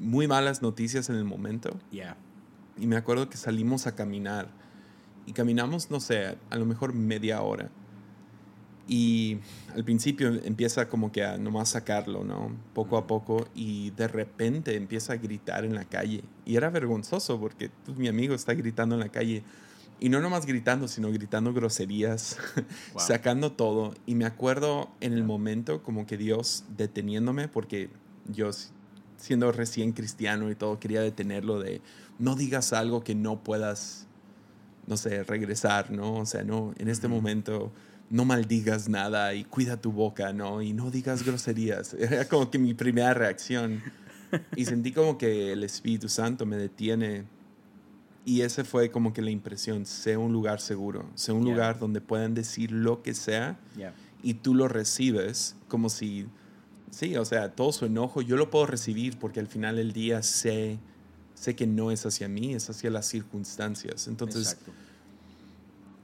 muy malas noticias en el momento. Y me acuerdo que salimos a caminar y caminamos, no sé, a lo mejor media hora. Y al principio empieza como que a nomás sacarlo, ¿no? Poco a poco y de repente empieza a gritar en la calle. Y era vergonzoso porque pues, mi amigo está gritando en la calle. Y no nomás gritando, sino gritando groserías, sacando todo. Y me acuerdo en el momento como que Dios deteniéndome porque yo siendo recién cristiano y todo quería detenerlo de no digas algo que no puedas no sé, regresar, ¿no? O sea, no, en este momento no maldigas nada y cuida tu boca, ¿no? Y no digas groserías. Era como que mi primera reacción. Y sentí como que el Espíritu Santo me detiene. Y ese fue como que la impresión, sea un lugar seguro, sea un lugar donde puedan decir lo que sea y tú lo recibes como si, sí, o sea, todo su enojo yo lo puedo recibir porque al final del día sé sé que no es hacia mí, es hacia las circunstancias. Entonces,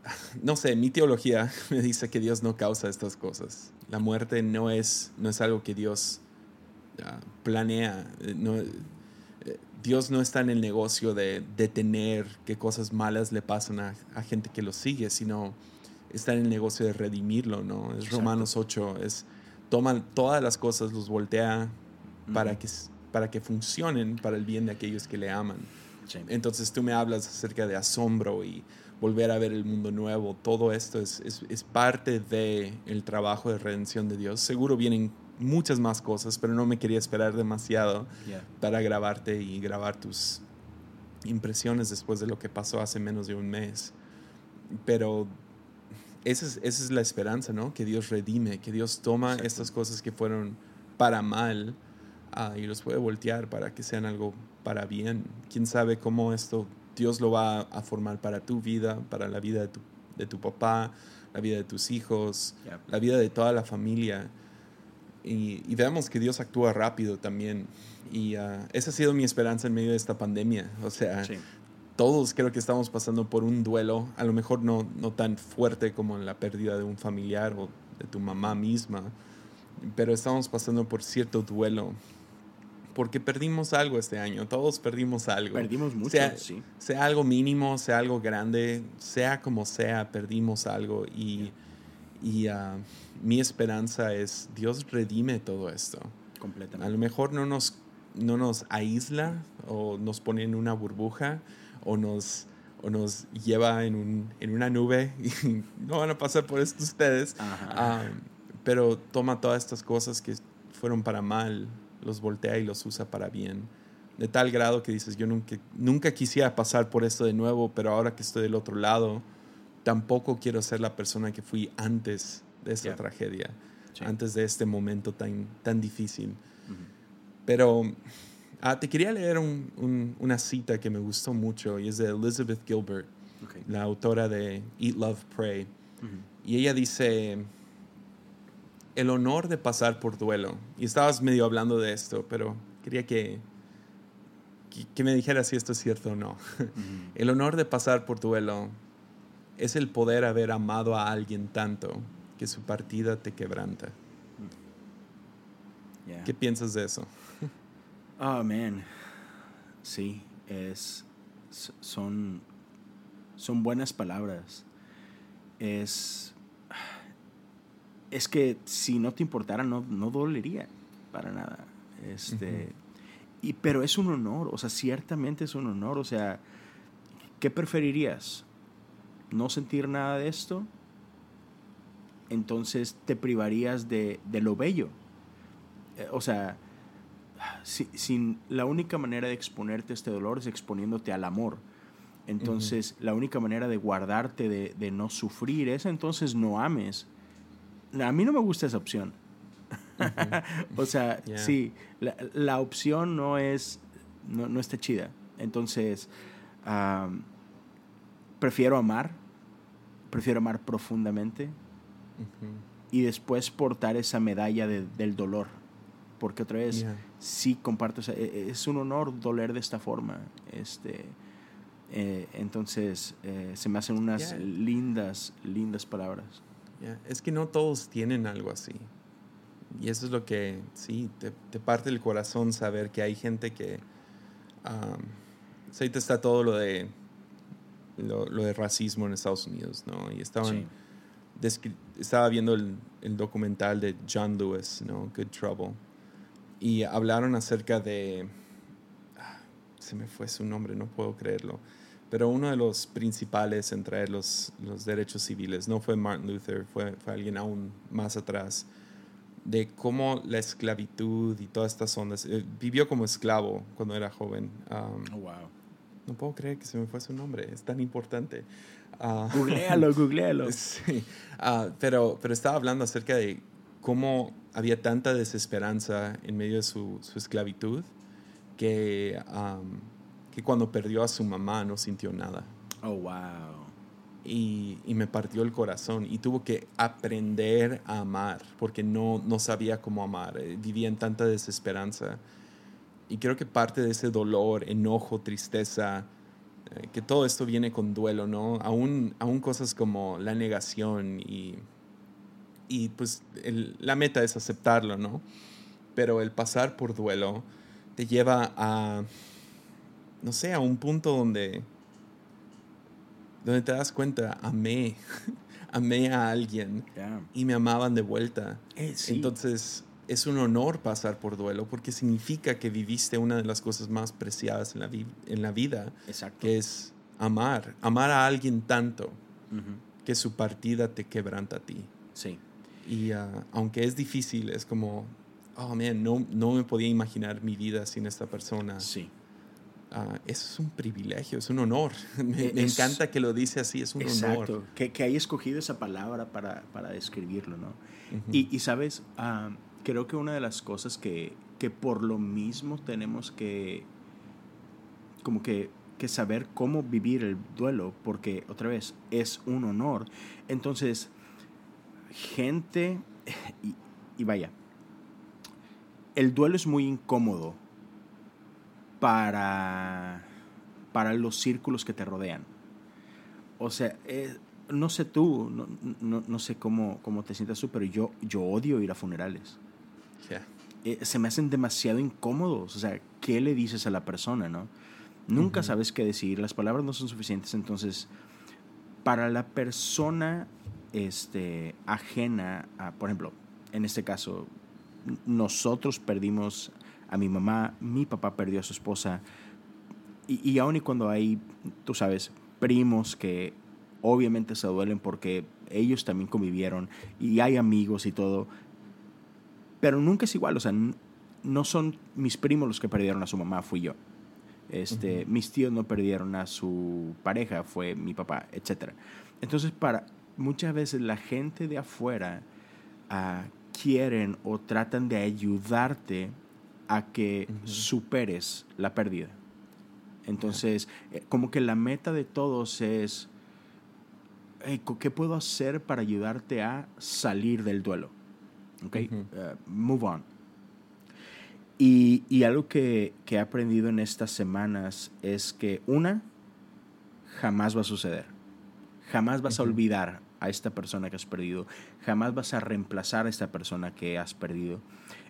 no sé, mi teología me dice que Dios no causa estas cosas. La muerte no es, no es algo que Dios ah, planea. Eh, no, eh, Dios no está en el negocio de detener que cosas malas le pasan a, gente que lo sigue, sino está en el negocio de redimirlo, ¿no? Es Romanos 8, es toma todas las cosas, los voltea para, que, para que funcionen para el bien de aquellos que le aman. Entonces tú me hablas acerca de asombro y volver a ver el mundo nuevo. Todo esto es, es, es parte del el trabajo de redención de Dios. Seguro vienen muchas más cosas, pero no me quería esperar demasiado para grabarte y grabar tus impresiones después de lo que pasó hace menos de un mes. Pero esa es, esa es la esperanza, ¿no? Que Dios redime, que Dios toma estas cosas que fueron para mal ah, y los puede voltear para que sean algo para bien. ¿Quién sabe cómo esto Dios lo va a formar para tu vida, para la vida de tu, de tu papá, la vida de tus hijos, la vida de toda la familia? Y, y, veamos que Dios actúa rápido también. Y ah, esa ha sido mi esperanza en medio de esta pandemia. O sea, todos creo que estamos pasando por un duelo, a lo mejor no, no tan fuerte como la pérdida de un familiar o de tu mamá misma, pero estamos pasando por cierto duelo. Porque perdimos algo este año, todos perdimos algo. Perdimos mucho, sea, sí. Sea algo mínimo, sea algo grande, sea como sea, perdimos algo. Y, y uh, mi esperanza es, Dios redime todo esto. Completamente. A lo mejor no nos, no nos aísla o nos pone en una burbuja, o nos, o nos lleva en, un, en una nube y no van a pasar por esto ustedes. Ah, pero toma todas estas cosas que fueron para mal, los voltea y los usa para bien. De tal grado que dices, yo nunca, nunca quisiera pasar por esto de nuevo, pero ahora que estoy del otro lado, tampoco quiero ser la persona que fui antes de esta tragedia, antes de este momento tan, tan difícil. Pero Ah, te quería leer una cita que me gustó mucho y es de Elizabeth Gilbert, la autora de Eat, Love, Pray. Y ella dice, el honor de pasar por duelo. Y estabas medio hablando de esto, pero quería que, que, me dijeras si esto es cierto o no. el honor de pasar por duelo es el poder haber amado a alguien tanto que su partida te quebranta. ¿Qué piensas de eso? Oh, man. Sí, es, son, son buenas palabras. Es, es que si no te importara, no, no dolería para nada. Este, y, pero es un honor, o sea, ciertamente es un honor. O sea, ¿qué preferirías? ¿No sentir nada de esto? Entonces te privarías de, de lo bello. Eh, o sea, sin la única manera de exponerte a este dolor es exponiéndote al amor. Entonces, la única manera de guardarte, de, no sufrir, es entonces no ames. A mí no me gusta esa opción. o sea, sí, la, opción no es, no, está chida. Entonces, prefiero amar, prefiero amar profundamente y después portar esa medalla del dolor porque otra vez sí comparto, e, e, es un honor doler de esta forma. Este, eh, entonces eh, se me hacen unas lindas, lindas palabras. Es que no todos tienen algo así. Y eso es lo que, sí, te, te parte el corazón saber que hay gente que... Um, ahorita está todo lo de, lo, de racismo en Estados Unidos, ¿no? Y estaban... Estaba viendo el, el, documental de John Lewis, ¿no? Good Trouble y hablaron acerca de, ah, se me fue su nombre, no puedo creerlo, pero uno de los principales en traer los, los derechos civiles, no fue Martin Luther, fue, fue alguien aún más atrás, de cómo la esclavitud y todas estas ondas, eh, vivió como esclavo cuando era joven. oh, wow. No puedo creer que se me fue su nombre, es tan importante. Uh, googlealo, googlealo. sí, uh, pero, pero estaba hablando acerca de cómo había tanta desesperanza en medio de su, esclavitud que, que cuando perdió a su mamá no sintió nada. Oh, wow. Y, me partió el corazón y tuvo que aprender a amar porque no, no sabía cómo amar, eh, vivía en tanta desesperanza. Y creo que parte de ese dolor, enojo, tristeza, eh, que todo esto viene con duelo, ¿no? Aún, aún cosas como la negación y y pues la meta es aceptarlo, ¿no? Pero el pasar por duelo te lleva a, no sé, a un punto donde, donde te das cuenta, amé, amé a alguien y me amaban de vuelta. Eh, Entonces es un honor pasar por duelo porque significa que viviste una de las cosas más preciadas en la, en la vida, que es amar, amar a alguien tanto que su partida te quebranta a ti. Sí. Y ah, aunque es difícil, es como, oh man, no, no me podía imaginar mi vida sin esta persona. Sí. Uh, eso es un privilegio, es un honor. me, encanta que lo dice así, es un honor. Que, que haya escogido esa palabra para, para describirlo, ¿no? y, y, sabes, uh, creo que una de las cosas que, que por lo mismo tenemos que, como que, que saber cómo vivir el duelo, porque otra vez es un honor. Entonces, gente, y, y vaya, el duelo es muy incómodo para, para los círculos que te rodean. O sea, eh, no sé tú, no, no, no, sé cómo, cómo te sientas tú, pero yo, yo odio ir a funerales. Eh, se me hacen demasiado incómodos. O sea, ¿qué le dices a la persona, no? Nunca sabes qué decir, las palabras no son suficientes. Entonces, para la persona este, ajena a, por ejemplo, en este caso, nosotros perdimos a mi mamá, mi papá perdió a su esposa, y, y aun y cuando hay, tú sabes, primos que obviamente se duelen porque ellos también convivieron y hay amigos y todo, pero nunca es igual, o sea, no son mis primos los que perdieron a su mamá, fui yo. Este, Mis tíos no perdieron a su pareja, fue mi papá, etc. Entonces, para muchas veces la gente de afuera uh, quieren o tratan de ayudarte a que superes la pérdida. Entonces, eh, como que la meta de todos es, ¿qué puedo hacer para ayudarte a salir del duelo? ¿ok? Uh, move on. Y, y algo que, que, he aprendido en estas semanas es que una, jamás va a suceder. Jamás vas a olvidar a esta persona que has perdido. Jamás vas a reemplazar a esta persona que has perdido.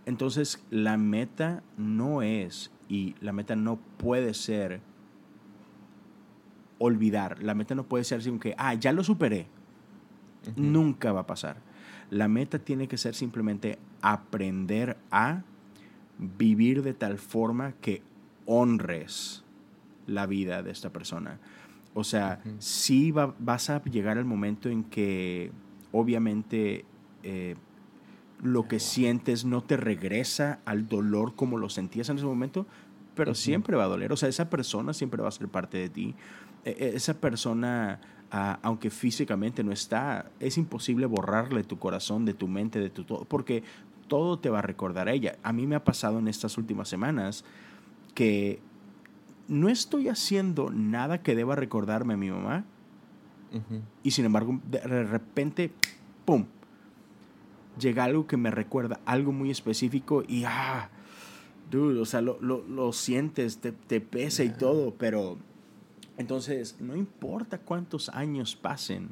Entonces, la meta no es, y la meta no puede ser olvidar. La meta no puede ser así que, ah, ya lo superé. Nunca va a pasar la meta tiene que ser simplemente aprender a vivir de tal forma que honres la vida de esta persona. O sea, sí vas a llegar al momento en que obviamente eh, lo que sientes no te regresa al dolor como lo sentías en ese momento, pero siempre va a doler. O sea, esa persona siempre va a ser parte de ti. E, e, esa persona aunque físicamente no está, es imposible borrarle tu corazón, de tu mente, de tu todo, porque todo te va a recordar a ella. A mí me ha pasado en estas últimas semanas que no estoy haciendo nada que deba recordarme a mi mamá. Y sin embargo, de repente, ¡pum! Llega algo que me recuerda, algo muy específico y ¡ah! Dude, o sea, lo, lo, sientes, te, te pesa y todo, pero entonces, no importa cuántos años pasen,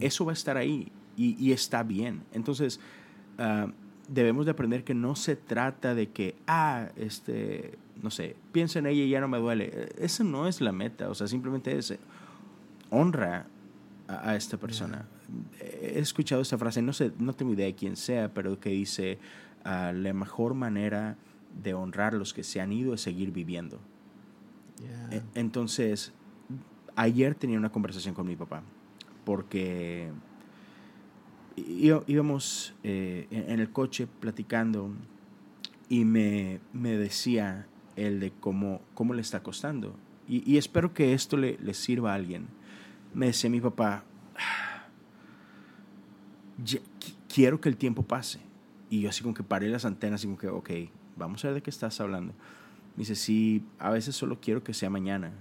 eso va a estar ahí y, está bien. Entonces, ah, debemos de aprender que no se trata de que, ah, este, no sé, pienso en ella y ya no me duele. Esa no es la meta, o sea, simplemente es honra a, esta persona. He escuchado esta frase, no sé, no tengo idea de quién sea, pero que dice, ah, la mejor manera de honrar a los que se han ido es seguir viviendo. E, entonces, ayer tenía una conversación con mi papá, porque íbamos eh, en el coche platicando y me, me, decía el de cómo, cómo le está costando. Y, espero que esto le, le, sirva a alguien. Me decía mi papá, quiero que el tiempo pase. Y yo así como que paré las antenas y como que, ok, vamos a ver de qué estás hablando. Me dice, sí, a veces solo quiero que sea mañana.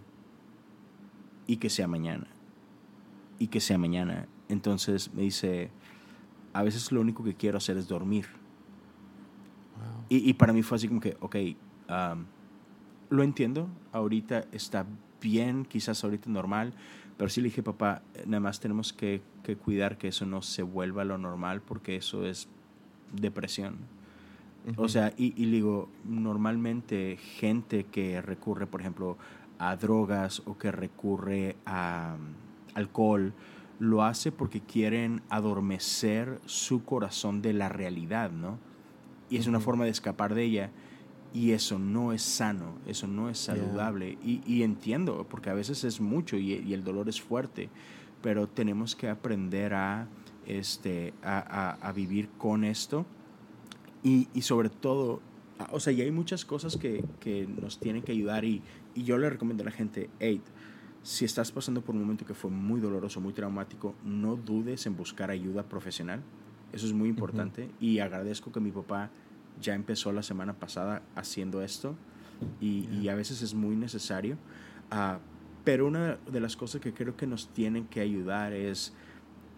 Y que sea mañana. Y que sea mañana. Entonces me dice, a veces lo único que quiero hacer es dormir. Y, y, para mí fue así como que, ok, lo entiendo, ahorita está bien, quizás ahorita normal, pero sí le dije, papá, nada más tenemos que, que cuidar que eso no se vuelva lo normal porque eso es depresión. O sea, y, y, digo, normalmente gente que recurre, por ejemplo, a drogas o que recurre a um, alcohol, lo hace porque quieren adormecer su corazón de la realidad, ¿no? Y es una forma de escapar de ella. Y eso no es sano, eso no es saludable. Y, entiendo, porque a veces es mucho y, el dolor es fuerte, pero tenemos que aprender a, este, a, vivir con esto. Y, sobre todo, o sea, y hay muchas cosas que, que nos tienen que ayudar. Y, yo le recomiendo a la gente, hey, si estás pasando por un momento que fue muy doloroso, muy traumático, no dudes en buscar ayuda profesional. Eso es muy importante. Y agradezco que mi papá ya empezó la semana pasada haciendo esto y, a veces es muy necesario. Ah, pero una de las cosas que creo que nos tienen que ayudar es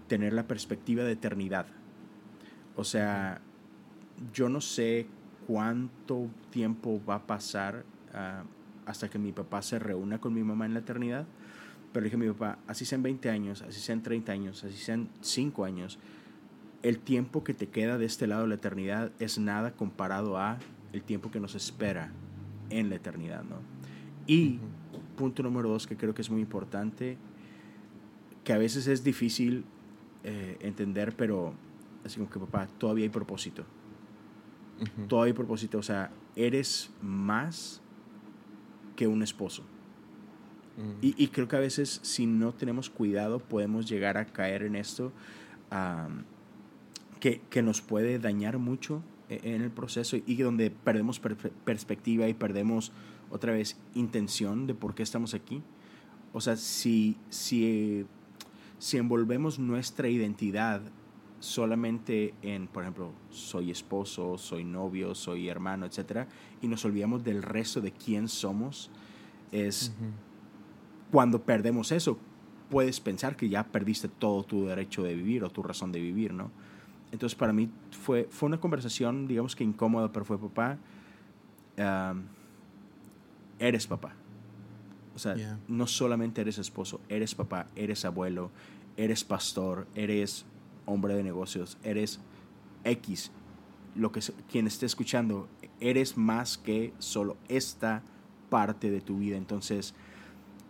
tener la perspectiva de eternidad. O sea, yo no sé cuánto tiempo va a pasar ah, hasta que mi papá se reúna con mi mamá en la eternidad, pero dije a mi papá, así sean 20 años, así sean 30 años, así sean 5 años, el tiempo que te queda de este lado de la eternidad es nada comparado a el tiempo que nos espera en la eternidad, ¿no? Y punto número dos que creo que es muy importante, que a veces es difícil eh, entender, pero así como que papá, todavía hay propósito. Todavía hay propósito, o sea, eres más que un esposo. y, creo que a veces si no tenemos cuidado podemos llegar a caer en esto que, nos puede dañar mucho e, en el proceso y donde perdemos perspectiva y perdemos otra vez intención de por qué estamos aquí. O sea, si, si, si envolvemos nuestra identidad solamente en, por ejemplo, soy esposo, soy novio, soy hermano, etcétera, y nos olvidamos del resto de quién somos, es cuando perdemos eso, puedes pensar que ya perdiste todo tu derecho de vivir o tu razón de vivir, ¿no? Entonces para mí fue, fue una conversación, digamos que incómoda, pero fue papá, eres papá. O sea, no solamente eres esposo, eres papá, eres abuelo, eres pastor, eres hombre de negocios, eres X. Lo que quien esté escuchando, eres más que solo esta parte de tu vida. Entonces,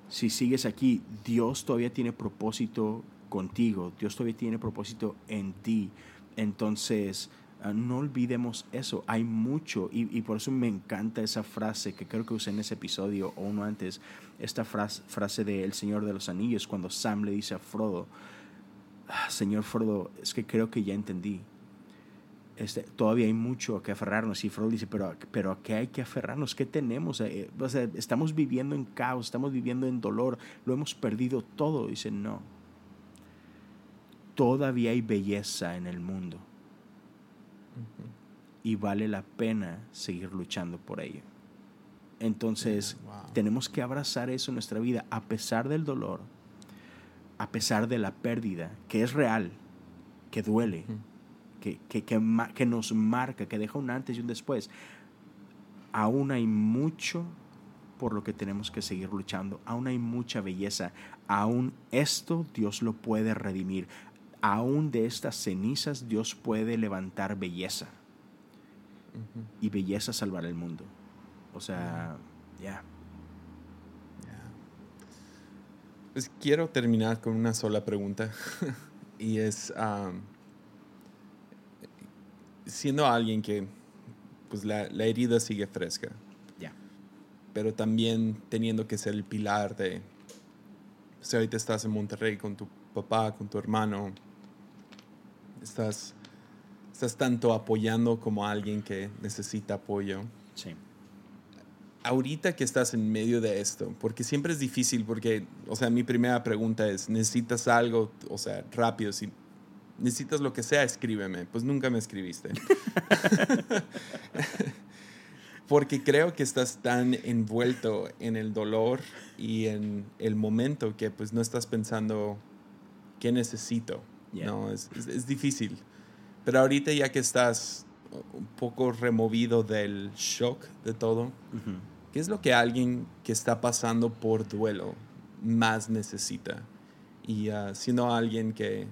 si sigues aquí, Dios todavía tiene propósito contigo, Dios todavía tiene propósito en ti. Entonces, ah, no olvidemos eso. Hay mucho, y, por eso me encanta esa frase que creo que usé en ese episodio o uno antes, esta frase, frase de El Señor de los Anillos, cuando Sam le dice a Frodo, ah, Señor Frodo, es que creo que ya entendí. Este, todavía hay mucho a que aferrarnos. Y Frodo dice, pero, pero ¿a qué hay que aferrarnos? ¿Qué tenemos? Eh, estamos viviendo en caos, estamos viviendo en dolor, lo hemos perdido todo. Dice, no, todavía hay belleza en el mundo. Y vale la pena seguir luchando por ello. Entonces, tenemos que abrazar eso en nuestra vida, a pesar del dolor, a pesar de la pérdida, que es real, que duele, que, que, que, nos marca, que deja un antes y un después. Aún hay mucho por lo que tenemos que seguir luchando. Aún hay mucha belleza. Aún esto Dios lo puede redimir aún de estas cenizas Dios puede levantar belleza. Y belleza salvar el mundo. O sea, ya. Pues quiero terminar con una sola pregunta. y es, siendo alguien que pues la, herida sigue fresca. Ya. Pero también teniendo que ser el pilar de, si ahorita estás en Monterrey con tu papá, con tu hermano, estás, estás tanto apoyando como alguien que necesita apoyo. Sí. Ahorita que estás en medio de esto, porque siempre es difícil, porque, o sea, mi primera pregunta es, ¿necesitas algo? O sea, rápido, si necesitas lo que sea, escríbeme. Pues nunca me escribiste. porque creo que estás tan envuelto en el dolor y en el momento que pues no estás pensando qué necesito. No, es, es, difícil. Pero ahorita ya que estás un poco removido del shock de todo, ¿qué es lo que alguien que está pasando por duelo más necesita? Y uh, siendo alguien que,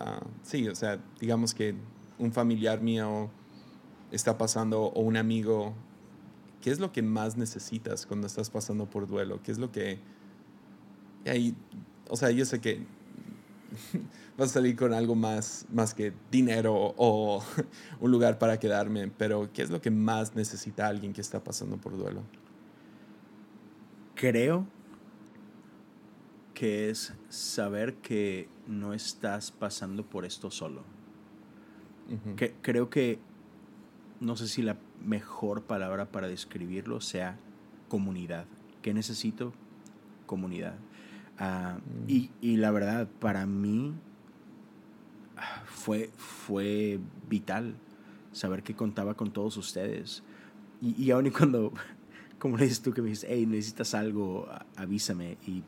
uh, sí, o sea, digamos que un familiar mío está pasando o un amigo, ¿qué es lo que más necesitas cuando estás pasando por duelo? ¿Qué es lo que... Ahí, o sea, yo sé que vas a salir con algo más, más que dinero o un lugar para quedarme, pero ¿qué es lo que más necesita alguien que está pasando por duelo? Creo que es saber que no estás pasando por esto solo. que, creo que, no sé si la mejor palabra para describirlo sea comunidad. ¿Qué necesito? Comunidad. Ah, mm. y, y, la verdad, para mí fue, fue vital saber que contaba con todos ustedes. Y, y aún y cuando, como le dices tú que me dices, hey, necesitas algo, avísame. Y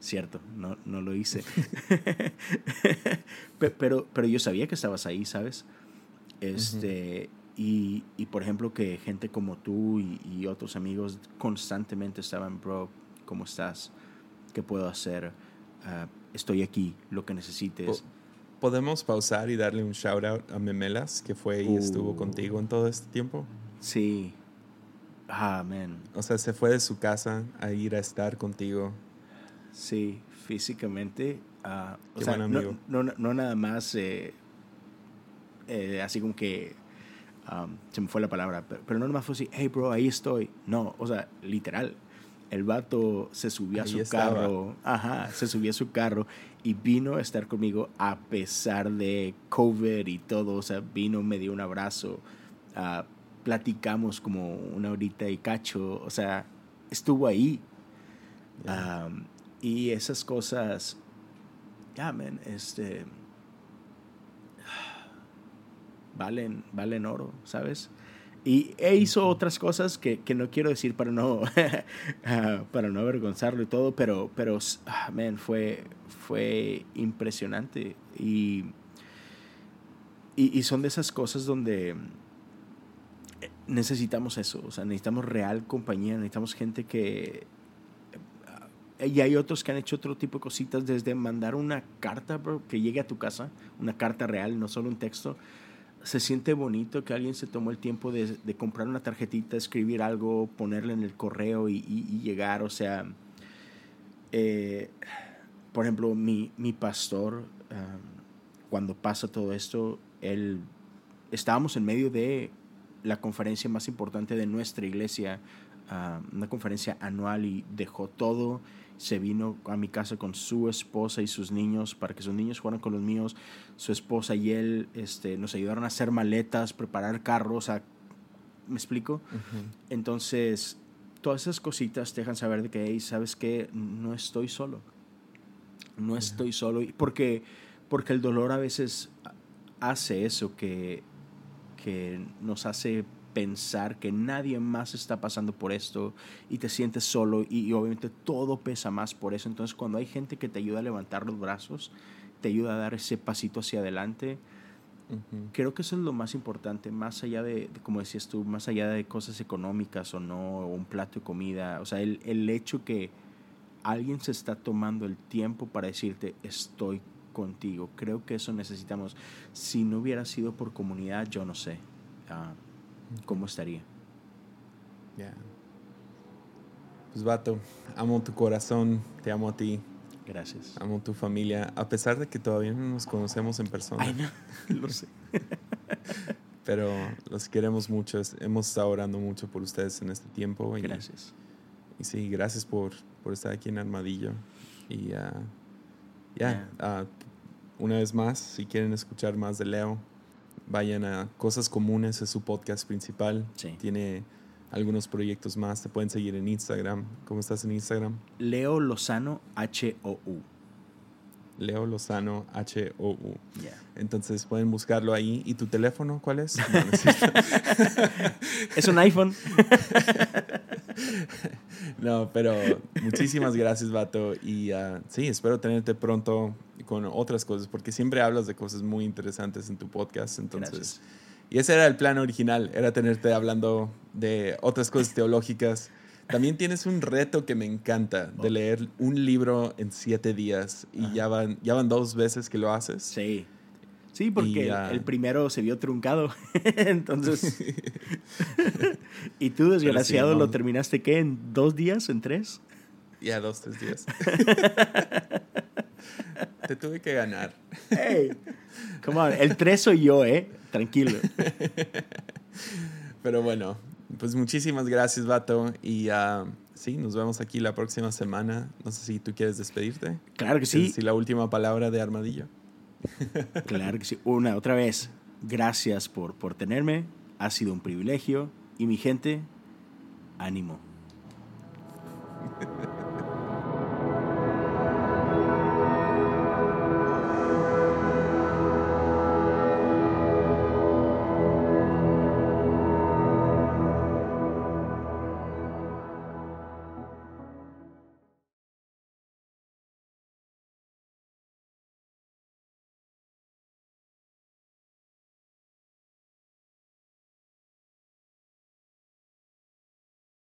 cierto, no, no lo hice. pero, pero yo sabía que estabas ahí, ¿sabes? Este, y, y, por ejemplo, que gente como tú y, otros amigos constantemente estaban, bro, ¿cómo estás? ¿Qué puedo hacer? Ah, estoy aquí, lo que necesites. ¿Podemos pausar y darle un shout out a Memelas, que fue y estuvo uh. contigo en todo este tiempo? Sí. Ah, man. O sea, se fue de su casa a ir a estar contigo Sí, físicamente. Uh, o sea, no, no, no, nada más eh, eh, así como que um, se me fue la palabra, pero, no nada más fue así, hey bro, ahí estoy. No, o sea, literal. El vato se subió a su carro, ajá, se subió a su carro y vino a estar conmigo a pesar de COVID y todo, o sea, vino, me dio un abrazo, uh, platicamos como una horita y cacho, o sea, estuvo ahí. Um, y esas cosas, ya, man, este, valen, valen oro, ¿sabes? Y e hizo otras cosas que, que, no quiero decir para no, ah, para no avergonzarlo y todo, pero, pero man, fue, fue impresionante. Y, y, y, son de esas cosas donde necesitamos eso, o sea, necesitamos real compañía, necesitamos gente que, y hay otros que han hecho otro tipo de cositas, desde mandar una carta, bro, que llegue a tu casa, una carta real, no solo un texto. Se siente bonito que alguien se tomó el tiempo de, de comprar una tarjetita, escribir algo, ponerle en el correo y, y, llegar. O sea, eh, por ejemplo, mi, mi pastor, cuando pasa todo esto, él, estábamos en medio de la conferencia más importante de nuestra iglesia, una conferencia anual y dejó todo se vino a mi casa con su esposa y sus niños para que sus niños fueran con los míos. Su esposa y él este, nos ayudaron a hacer maletas, preparar carros. ¿Me explico? Entonces, todas esas cositas te dejan saber de que, hey, ¿sabes qué? No estoy solo. No estoy solo. Porque, porque el dolor a veces hace eso, que, que nos hace pensar que nadie más está pasando por esto y te sientes solo y, obviamente todo pesa más por eso. Entonces cuando hay gente que te ayuda a levantar los brazos, te ayuda a dar ese pasito hacia adelante, creo que eso es lo más importante, más allá de, como decías tú, más allá de cosas económicas o no, o un plato de comida, o sea, el, el hecho que alguien se está tomando el tiempo para decirte estoy contigo, creo que eso necesitamos. Si no hubiera sido por comunidad, yo no sé. Uh, cómo estaría. Ya. Pues vato, amo tu corazón, te amo a ti. Gracias. Amo tu familia, a pesar de que todavía no nos conocemos en persona. Ay, no, lo sé. Pero los queremos mucho, hemos estado orando mucho por ustedes en este tiempo. Y, gracias. Y sí, gracias por, por estar aquí en Armadillo. Y ya, ah, una vez más, si quieren escuchar más de Leo, vayan a Cosas Comunes, es su podcast principal. Tiene algunos proyectos más. Te pueden seguir en Instagram. ¿Cómo estás en Instagram? Leo Lozano H-O-U. Leo Lozano H-O-U. Entonces pueden buscarlo ahí. ¿Y tu teléfono cuál es? es un iPhone. no, pero muchísimas gracias, Vato. Y uh, sí, espero tenerte pronto con otras cosas, porque siempre hablas de cosas muy interesantes en tu podcast. Entonces, y ese era el plan original, era tenerte hablando de otras cosas teológicas. También tienes un reto que me encanta, de oh. leer un libro en siete días. Y ya van, ya van dos veces que lo haces. Sí. Sí, porque el primero se vio truncado. Entonces. y tú, desgraciado, lo terminaste, ¿qué? ¿En dos días? ¿En tres? Ya, dos, tres días. te tuve que ganar. Hey, come on, el 3 soy yo, ¿eh? Tranquilo. Pero bueno, pues muchísimas gracias, Vato. Y uh, sí, nos vemos aquí la próxima semana. No sé si tú quieres despedirte. Claro que sí. Si la última palabra de Armadillo. claro que sí. Una, otra vez. Gracias por, por tenerme. Ha sido un privilegio. Y mi gente, ánimo.